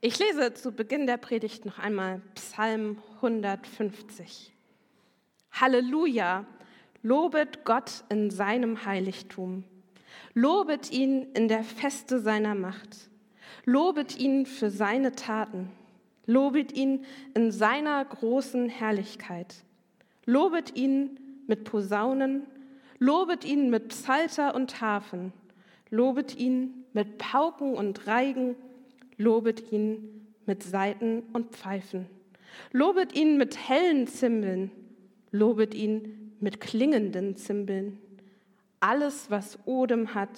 Ich lese zu Beginn der Predigt noch einmal Psalm 150. Halleluja, lobet Gott in seinem Heiligtum. Lobet ihn in der Feste seiner Macht. Lobet ihn für seine Taten. Lobet ihn in seiner großen Herrlichkeit. Lobet ihn mit Posaunen. Lobet ihn mit Psalter und Hafen. Lobet ihn mit Pauken und Reigen Lobet ihn mit Saiten und Pfeifen. Lobet ihn mit hellen Zimbeln. Lobet ihn mit klingenden Zimbeln. Alles, was Odem hat,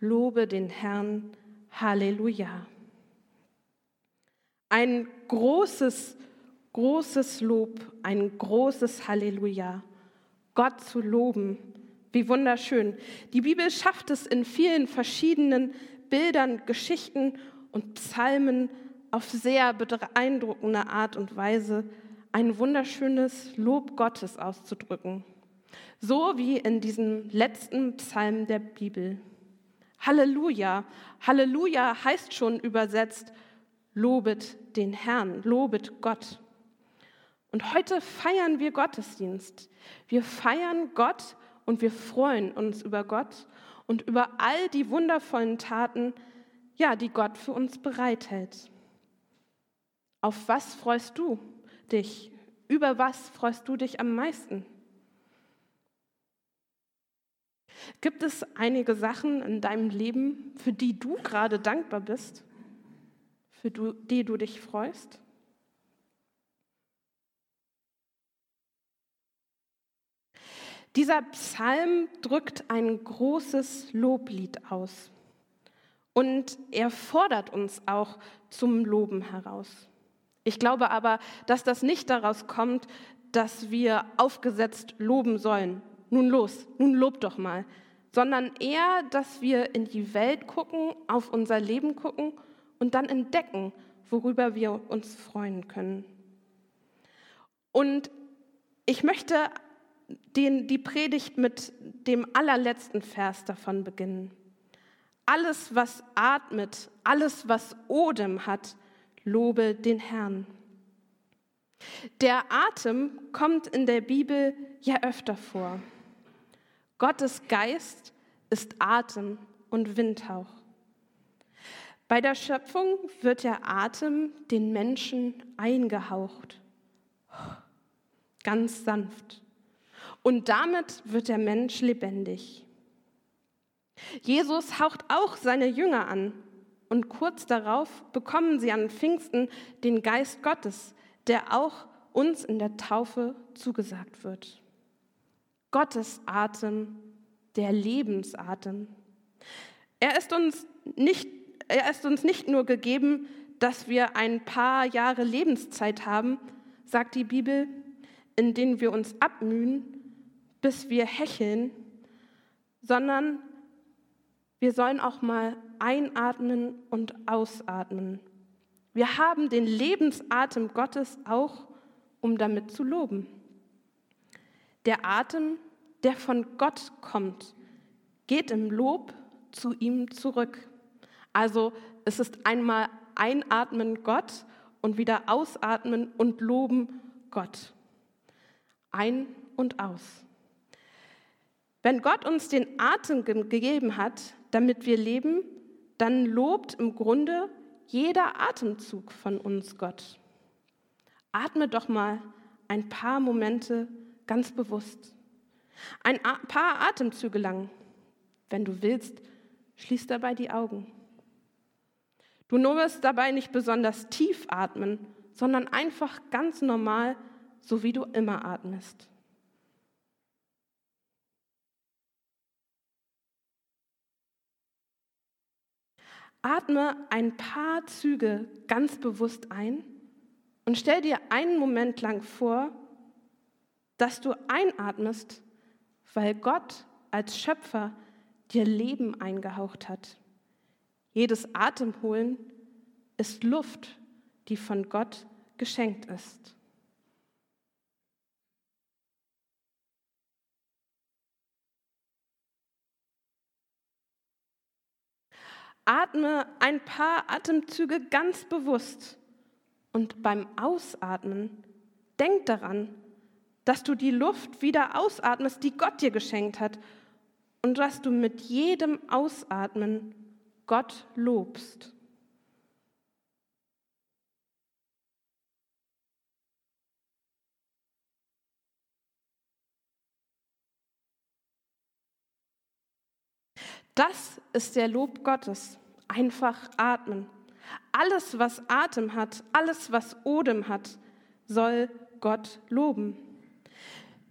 lobe den Herrn. Halleluja. Ein großes, großes Lob, ein großes Halleluja. Gott zu loben, wie wunderschön. Die Bibel schafft es in vielen verschiedenen Bildern, Geschichten und Psalmen auf sehr beeindruckende Art und Weise ein wunderschönes Lob Gottes auszudrücken. So wie in diesem letzten Psalm der Bibel. Halleluja. Halleluja heißt schon übersetzt, lobet den Herrn, lobet Gott. Und heute feiern wir Gottesdienst. Wir feiern Gott und wir freuen uns über Gott und über all die wundervollen Taten, ja, die Gott für uns bereithält. Auf was freust du dich? Über was freust du dich am meisten? Gibt es einige Sachen in deinem Leben, für die du gerade dankbar bist, für die du dich freust? Dieser Psalm drückt ein großes Loblied aus. Und er fordert uns auch zum Loben heraus. Ich glaube aber, dass das nicht daraus kommt, dass wir aufgesetzt loben sollen. Nun los, nun lob doch mal. Sondern eher, dass wir in die Welt gucken, auf unser Leben gucken und dann entdecken, worüber wir uns freuen können. Und ich möchte den, die Predigt mit dem allerletzten Vers davon beginnen. Alles, was atmet, alles, was Odem hat, lobe den Herrn. Der Atem kommt in der Bibel ja öfter vor. Gottes Geist ist Atem und Windhauch. Bei der Schöpfung wird der Atem den Menschen eingehaucht, ganz sanft. Und damit wird der Mensch lebendig. Jesus haucht auch seine Jünger an und kurz darauf bekommen sie an Pfingsten den Geist Gottes, der auch uns in der Taufe zugesagt wird. Gottes Atem, der Lebensatem. Er ist uns nicht, er ist uns nicht nur gegeben, dass wir ein paar Jahre Lebenszeit haben, sagt die Bibel, in denen wir uns abmühen, bis wir hecheln, sondern wir sollen auch mal einatmen und ausatmen. Wir haben den Lebensatem Gottes auch, um damit zu loben. Der Atem, der von Gott kommt, geht im Lob zu ihm zurück. Also es ist einmal einatmen Gott und wieder ausatmen und loben Gott. Ein und aus. Wenn Gott uns den Atem gegeben hat, damit wir leben, dann lobt im Grunde jeder Atemzug von uns Gott. Atme doch mal ein paar Momente ganz bewusst. Ein paar Atemzüge lang. Wenn du willst, schließ dabei die Augen. Du musst dabei nicht besonders tief atmen, sondern einfach ganz normal, so wie du immer atmest. Atme ein paar Züge ganz bewusst ein und stell dir einen Moment lang vor, dass du einatmest, weil Gott als Schöpfer dir Leben eingehaucht hat. Jedes Atemholen ist Luft, die von Gott geschenkt ist. Atme ein paar Atemzüge ganz bewusst und beim Ausatmen denk daran, dass du die Luft wieder ausatmest, die Gott dir geschenkt hat und dass du mit jedem Ausatmen Gott lobst. Das ist der Lob Gottes. Einfach atmen. Alles, was Atem hat, alles, was Odem hat, soll Gott loben.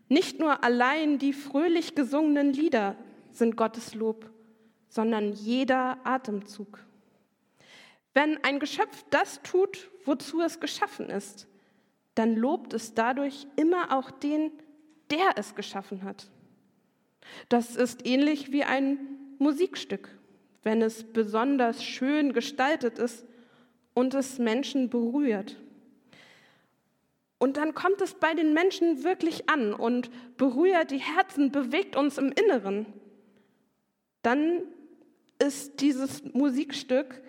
Nicht nur allein die fröhlich gesungenen Lieder sind Gottes Lob, sondern jeder Atemzug. Wenn ein Geschöpf das tut, wozu es geschaffen ist, dann lobt es dadurch immer auch den, der es geschaffen hat. Das ist ähnlich wie ein Musikstück, wenn es besonders schön gestaltet ist und es Menschen berührt. Und dann kommt es bei den Menschen wirklich an und berührt die Herzen, bewegt uns im Inneren. Dann ist dieses Musikstück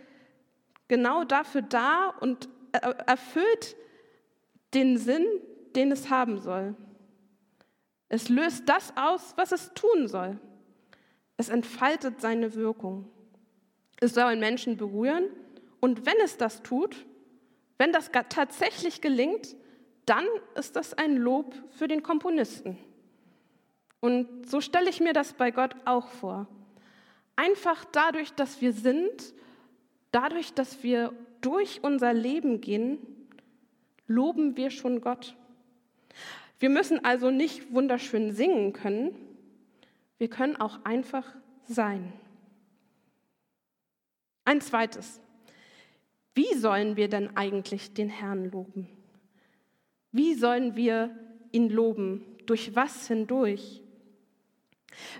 genau dafür da und erfüllt den Sinn, den es haben soll. Es löst das aus, was es tun soll. Es entfaltet seine Wirkung. Es soll Menschen berühren und wenn es das tut, wenn das tatsächlich gelingt, dann ist das ein Lob für den Komponisten. Und so stelle ich mir das bei Gott auch vor. Einfach dadurch, dass wir sind, dadurch, dass wir durch unser Leben gehen, loben wir schon Gott. Wir müssen also nicht wunderschön singen können, wir können auch einfach sein. Ein zweites. Wie sollen wir denn eigentlich den Herrn loben? Wie sollen wir ihn loben? Durch was hindurch?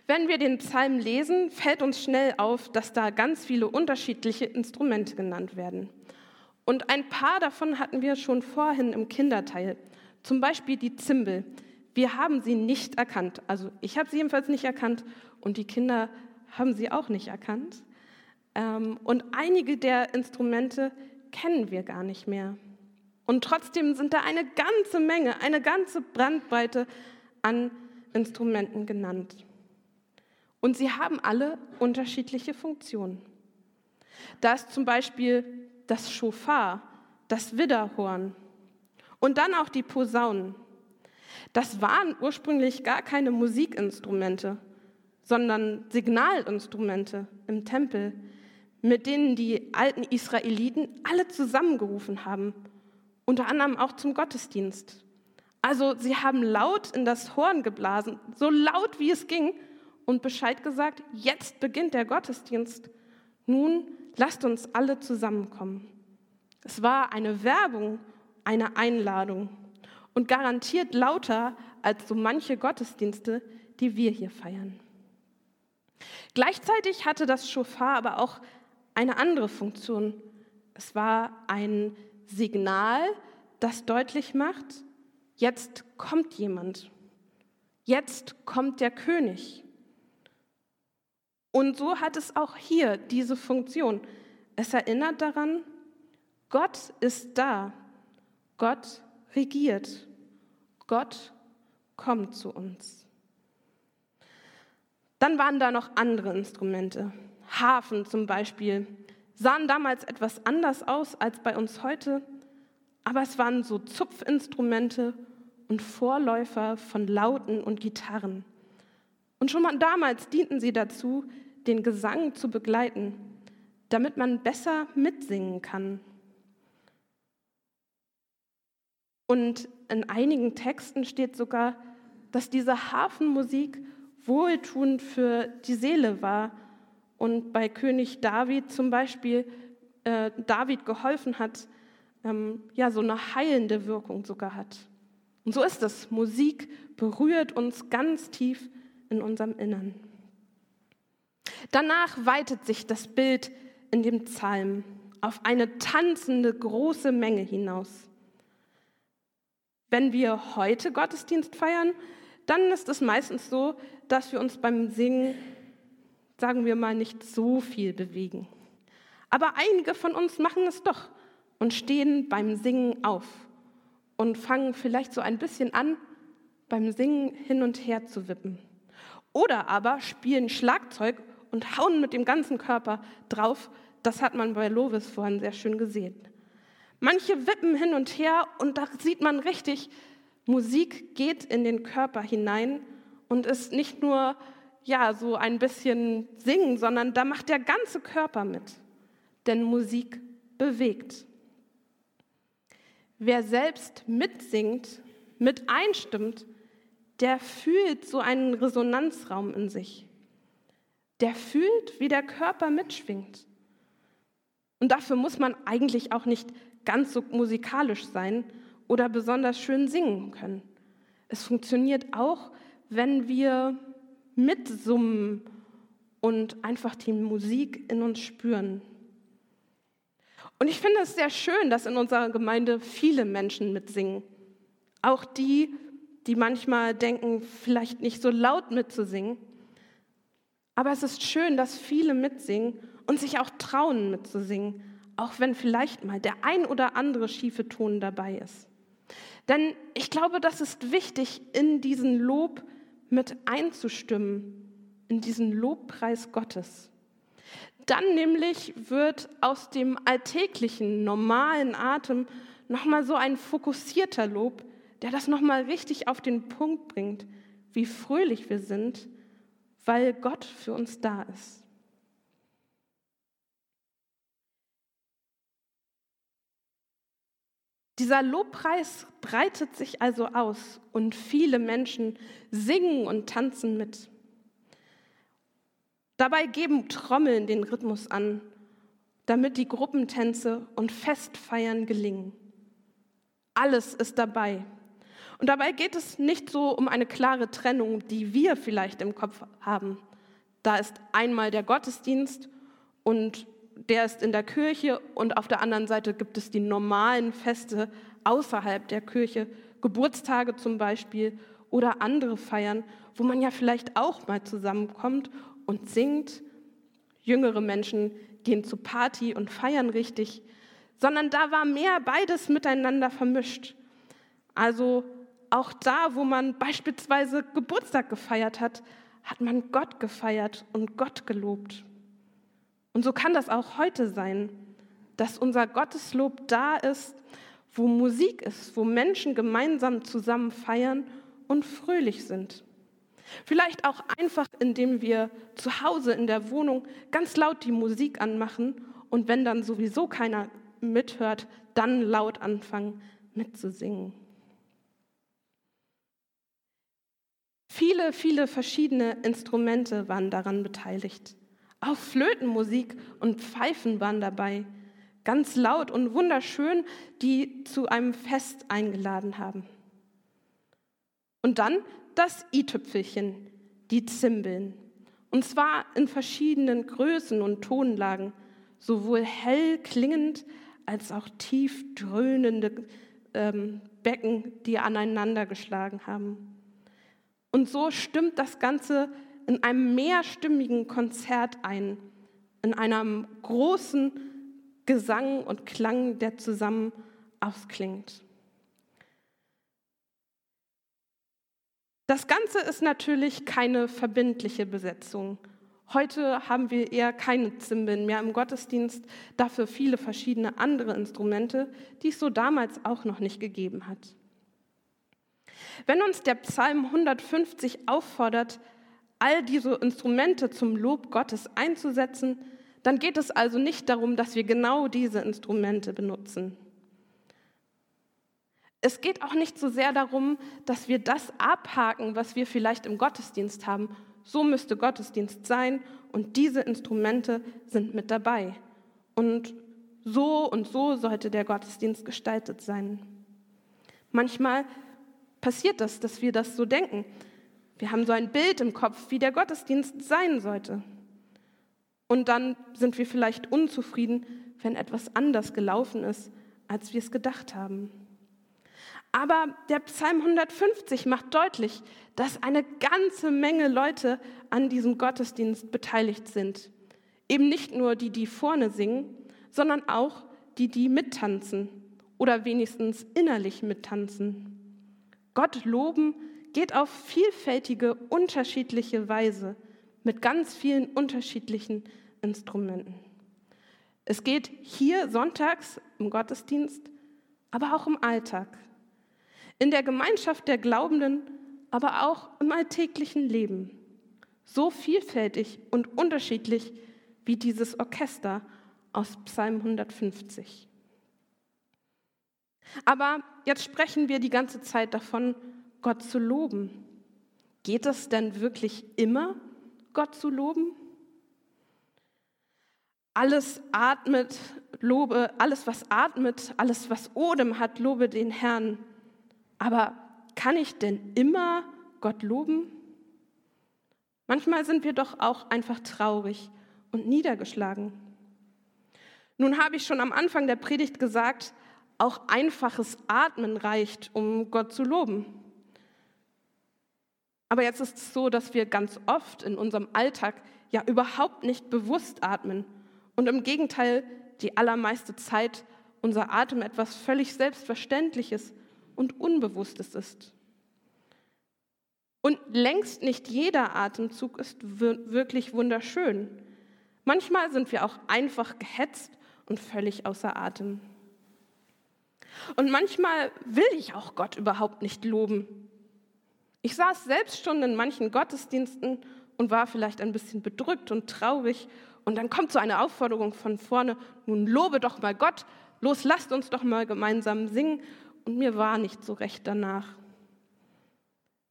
Wenn wir den Psalm lesen, fällt uns schnell auf, dass da ganz viele unterschiedliche Instrumente genannt werden. Und ein paar davon hatten wir schon vorhin im Kinderteil. Zum Beispiel die Zimbel. Wir haben sie nicht erkannt. Also ich habe sie jedenfalls nicht erkannt und die Kinder haben sie auch nicht erkannt. Ähm, und einige der Instrumente kennen wir gar nicht mehr. Und trotzdem sind da eine ganze Menge, eine ganze Brandbreite an Instrumenten genannt. Und sie haben alle unterschiedliche Funktionen. Da ist zum Beispiel das Schofar, das Widderhorn und dann auch die Posaunen. Das waren ursprünglich gar keine Musikinstrumente, sondern Signalinstrumente im Tempel, mit denen die alten Israeliten alle zusammengerufen haben, unter anderem auch zum Gottesdienst. Also sie haben laut in das Horn geblasen, so laut wie es ging, und Bescheid gesagt, jetzt beginnt der Gottesdienst. Nun lasst uns alle zusammenkommen. Es war eine Werbung, eine Einladung und garantiert lauter als so manche Gottesdienste, die wir hier feiern. Gleichzeitig hatte das Schofar aber auch eine andere Funktion. Es war ein Signal, das deutlich macht, jetzt kommt jemand, jetzt kommt der König. Und so hat es auch hier diese Funktion. Es erinnert daran, Gott ist da, Gott regiert. Gott kommt zu uns. Dann waren da noch andere Instrumente. Hafen zum Beispiel sahen damals etwas anders aus als bei uns heute, aber es waren so Zupfinstrumente und Vorläufer von Lauten und Gitarren. Und schon mal damals dienten sie dazu, den Gesang zu begleiten, damit man besser mitsingen kann. Und in einigen Texten steht sogar, dass diese Hafenmusik wohltuend für die Seele war und bei König David zum Beispiel äh, David geholfen hat, ähm, ja, so eine heilende Wirkung sogar hat. Und so ist es. Musik berührt uns ganz tief in unserem Innern. Danach weitet sich das Bild in dem Psalm auf eine tanzende große Menge hinaus. Wenn wir heute Gottesdienst feiern, dann ist es meistens so, dass wir uns beim Singen, sagen wir mal, nicht so viel bewegen. Aber einige von uns machen es doch und stehen beim Singen auf und fangen vielleicht so ein bisschen an, beim Singen hin und her zu wippen. Oder aber spielen Schlagzeug und hauen mit dem ganzen Körper drauf. Das hat man bei Lovis vorhin sehr schön gesehen. Manche wippen hin und her und da sieht man richtig, Musik geht in den Körper hinein und ist nicht nur ja, so ein bisschen singen, sondern da macht der ganze Körper mit. Denn Musik bewegt. Wer selbst mitsingt, mit einstimmt, der fühlt so einen Resonanzraum in sich. Der fühlt, wie der Körper mitschwingt. Und dafür muss man eigentlich auch nicht ganz so musikalisch sein oder besonders schön singen können. Es funktioniert auch, wenn wir mitsummen und einfach die Musik in uns spüren. Und ich finde es sehr schön, dass in unserer Gemeinde viele Menschen mitsingen. Auch die, die manchmal denken, vielleicht nicht so laut mitzusingen. Aber es ist schön, dass viele mitsingen und sich auch trauen mitzusingen, auch wenn vielleicht mal der ein oder andere schiefe Ton dabei ist. Denn ich glaube, das ist wichtig, in diesen Lob mit einzustimmen, in diesen Lobpreis Gottes. Dann nämlich wird aus dem alltäglichen, normalen Atem nochmal so ein fokussierter Lob, der das nochmal richtig auf den Punkt bringt, wie fröhlich wir sind, weil Gott für uns da ist. Dieser Lobpreis breitet sich also aus und viele Menschen singen und tanzen mit. Dabei geben Trommeln den Rhythmus an, damit die Gruppentänze und Festfeiern gelingen. Alles ist dabei. Und dabei geht es nicht so um eine klare Trennung, die wir vielleicht im Kopf haben. Da ist einmal der Gottesdienst und der ist in der Kirche und auf der anderen Seite gibt es die normalen Feste außerhalb der Kirche, Geburtstage zum Beispiel oder andere Feiern, wo man ja vielleicht auch mal zusammenkommt und singt. Jüngere Menschen gehen zu Party und feiern richtig, sondern da war mehr beides miteinander vermischt. Also auch da, wo man beispielsweise Geburtstag gefeiert hat, hat man Gott gefeiert und Gott gelobt. Und so kann das auch heute sein, dass unser Gotteslob da ist, wo Musik ist, wo Menschen gemeinsam zusammen feiern und fröhlich sind. Vielleicht auch einfach, indem wir zu Hause in der Wohnung ganz laut die Musik anmachen und wenn dann sowieso keiner mithört, dann laut anfangen mitzusingen. Viele, viele verschiedene Instrumente waren daran beteiligt. Auch Flötenmusik und Pfeifen waren dabei, ganz laut und wunderschön, die zu einem Fest eingeladen haben. Und dann das i-Tüpfelchen, die Zimbeln. Und zwar in verschiedenen Größen und Tonlagen, sowohl hell klingend als auch tief dröhnende ähm, Becken, die aneinander geschlagen haben. Und so stimmt das Ganze in einem mehrstimmigen Konzert ein, in einem großen Gesang und Klang, der zusammen ausklingt. Das Ganze ist natürlich keine verbindliche Besetzung. Heute haben wir eher keine Zimbeln mehr im Gottesdienst, dafür viele verschiedene andere Instrumente, die es so damals auch noch nicht gegeben hat. Wenn uns der Psalm 150 auffordert, all diese Instrumente zum Lob Gottes einzusetzen, dann geht es also nicht darum, dass wir genau diese Instrumente benutzen. Es geht auch nicht so sehr darum, dass wir das abhaken, was wir vielleicht im Gottesdienst haben. So müsste Gottesdienst sein und diese Instrumente sind mit dabei. Und so und so sollte der Gottesdienst gestaltet sein. Manchmal passiert das, dass wir das so denken. Wir haben so ein Bild im Kopf, wie der Gottesdienst sein sollte. Und dann sind wir vielleicht unzufrieden, wenn etwas anders gelaufen ist, als wir es gedacht haben. Aber der Psalm 150 macht deutlich, dass eine ganze Menge Leute an diesem Gottesdienst beteiligt sind. Eben nicht nur die, die vorne singen, sondern auch die, die mittanzen oder wenigstens innerlich mittanzen. Gott loben geht auf vielfältige, unterschiedliche Weise mit ganz vielen unterschiedlichen Instrumenten. Es geht hier sonntags im Gottesdienst, aber auch im Alltag, in der Gemeinschaft der Glaubenden, aber auch im alltäglichen Leben. So vielfältig und unterschiedlich wie dieses Orchester aus Psalm 150. Aber jetzt sprechen wir die ganze Zeit davon, Gott zu loben. Geht es denn wirklich immer, Gott zu loben? Alles atmet, lobe, alles was atmet, alles was Odem hat, lobe den Herrn. Aber kann ich denn immer Gott loben? Manchmal sind wir doch auch einfach traurig und niedergeschlagen. Nun habe ich schon am Anfang der Predigt gesagt, auch einfaches Atmen reicht, um Gott zu loben. Aber jetzt ist es so, dass wir ganz oft in unserem Alltag ja überhaupt nicht bewusst atmen und im Gegenteil die allermeiste Zeit unser Atem etwas völlig Selbstverständliches und Unbewusstes ist. Und längst nicht jeder Atemzug ist wirklich wunderschön. Manchmal sind wir auch einfach gehetzt und völlig außer Atem. Und manchmal will ich auch Gott überhaupt nicht loben. Ich saß selbst schon in manchen Gottesdiensten und war vielleicht ein bisschen bedrückt und traurig. Und dann kommt so eine Aufforderung von vorne, nun lobe doch mal Gott, los, lasst uns doch mal gemeinsam singen. Und mir war nicht so recht danach.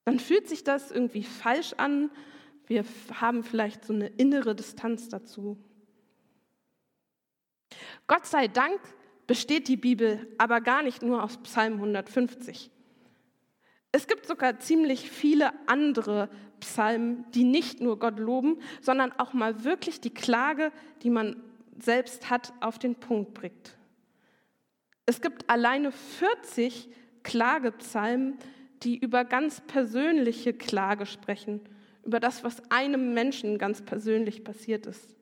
Dann fühlt sich das irgendwie falsch an. Wir haben vielleicht so eine innere Distanz dazu. Gott sei Dank besteht die Bibel aber gar nicht nur aus Psalm 150. Es gibt sogar ziemlich viele andere Psalmen, die nicht nur Gott loben, sondern auch mal wirklich die Klage, die man selbst hat, auf den Punkt bringt. Es gibt alleine 40 Klagepsalmen, die über ganz persönliche Klage sprechen, über das, was einem Menschen ganz persönlich passiert ist.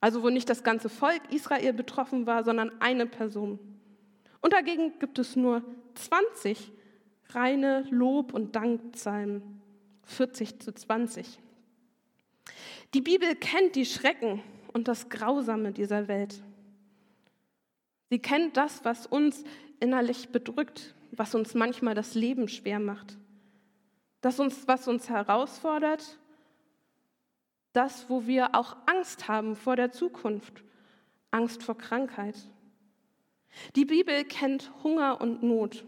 Also wo nicht das ganze Volk Israel betroffen war, sondern eine Person. Und dagegen gibt es nur 20 reine Lob- und Dankpsalmen, 40 zu 20. Die Bibel kennt die Schrecken und das Grausame dieser Welt. Sie kennt das, was uns innerlich bedrückt, was uns manchmal das Leben schwer macht. Das, uns, was uns herausfordert das, wo wir auch Angst haben vor der Zukunft, Angst vor Krankheit. Die Bibel kennt Hunger und Not.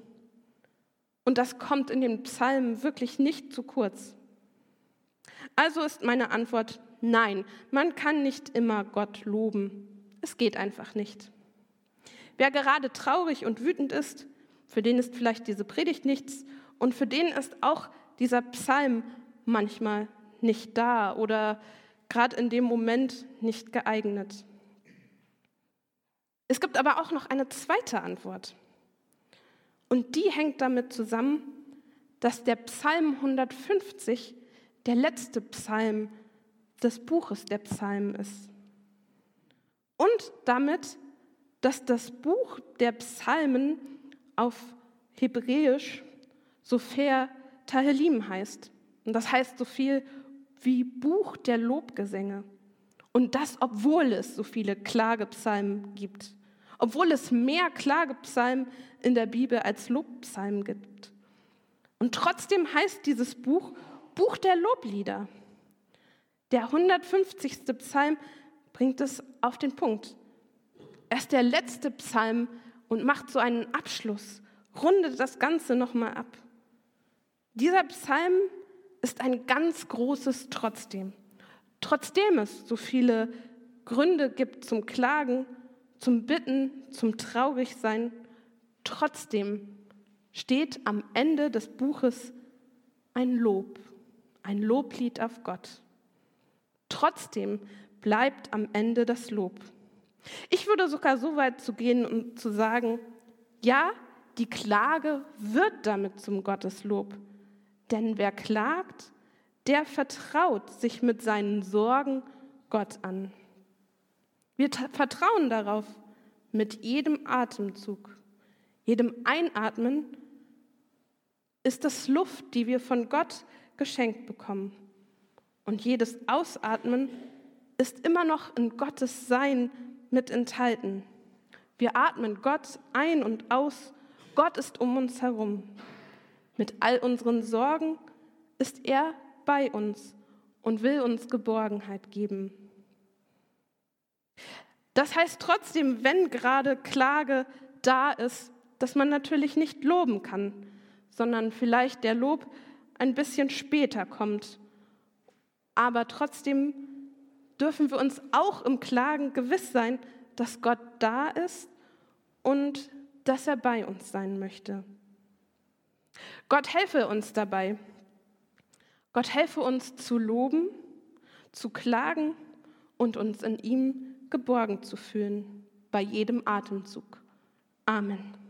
Und das kommt in den Psalmen wirklich nicht zu kurz. Also ist meine Antwort nein, man kann nicht immer Gott loben. Es geht einfach nicht. Wer gerade traurig und wütend ist, für den ist vielleicht diese Predigt nichts und für den ist auch dieser Psalm manchmal nicht da oder gerade in dem Moment nicht geeignet. Es gibt aber auch noch eine zweite Antwort. Und die hängt damit zusammen, dass der Psalm 150 der letzte Psalm des Buches der Psalmen ist. Und damit, dass das Buch der Psalmen auf Hebräisch Sofer Tahelim heißt. Und das heißt so viel wie Buch der Lobgesänge. Und das, obwohl es so viele Klagepsalmen gibt. Obwohl es mehr Klagepsalmen in der Bibel als Lobpsalmen gibt. Und trotzdem heißt dieses Buch Buch der Loblieder. Der 150. Psalm bringt es auf den Punkt. Er ist der letzte Psalm und macht so einen Abschluss, rundet das Ganze nochmal ab. Dieser Psalm ist ein ganz großes Trotzdem. Trotzdem es so viele Gründe gibt zum Klagen, zum Bitten, zum Traurigsein, trotzdem steht am Ende des Buches ein Lob, ein Loblied auf Gott. Trotzdem bleibt am Ende das Lob. Ich würde sogar so weit zu gehen und zu sagen, ja, die Klage wird damit zum Gotteslob. Denn wer klagt, der vertraut sich mit seinen Sorgen Gott an. Wir vertrauen darauf, mit jedem Atemzug, jedem Einatmen ist das Luft, die wir von Gott geschenkt bekommen. Und jedes Ausatmen ist immer noch in Gottes Sein mit enthalten. Wir atmen Gott ein und aus. Gott ist um uns herum. Mit all unseren Sorgen ist er bei uns und will uns Geborgenheit geben. Das heißt trotzdem, wenn gerade Klage da ist, dass man natürlich nicht loben kann, sondern vielleicht der Lob ein bisschen später kommt. Aber trotzdem dürfen wir uns auch im Klagen gewiss sein, dass Gott da ist und dass er bei uns sein möchte. Gott helfe uns dabei. Gott helfe uns zu loben, zu klagen und uns in ihm geborgen zu fühlen bei jedem Atemzug. Amen.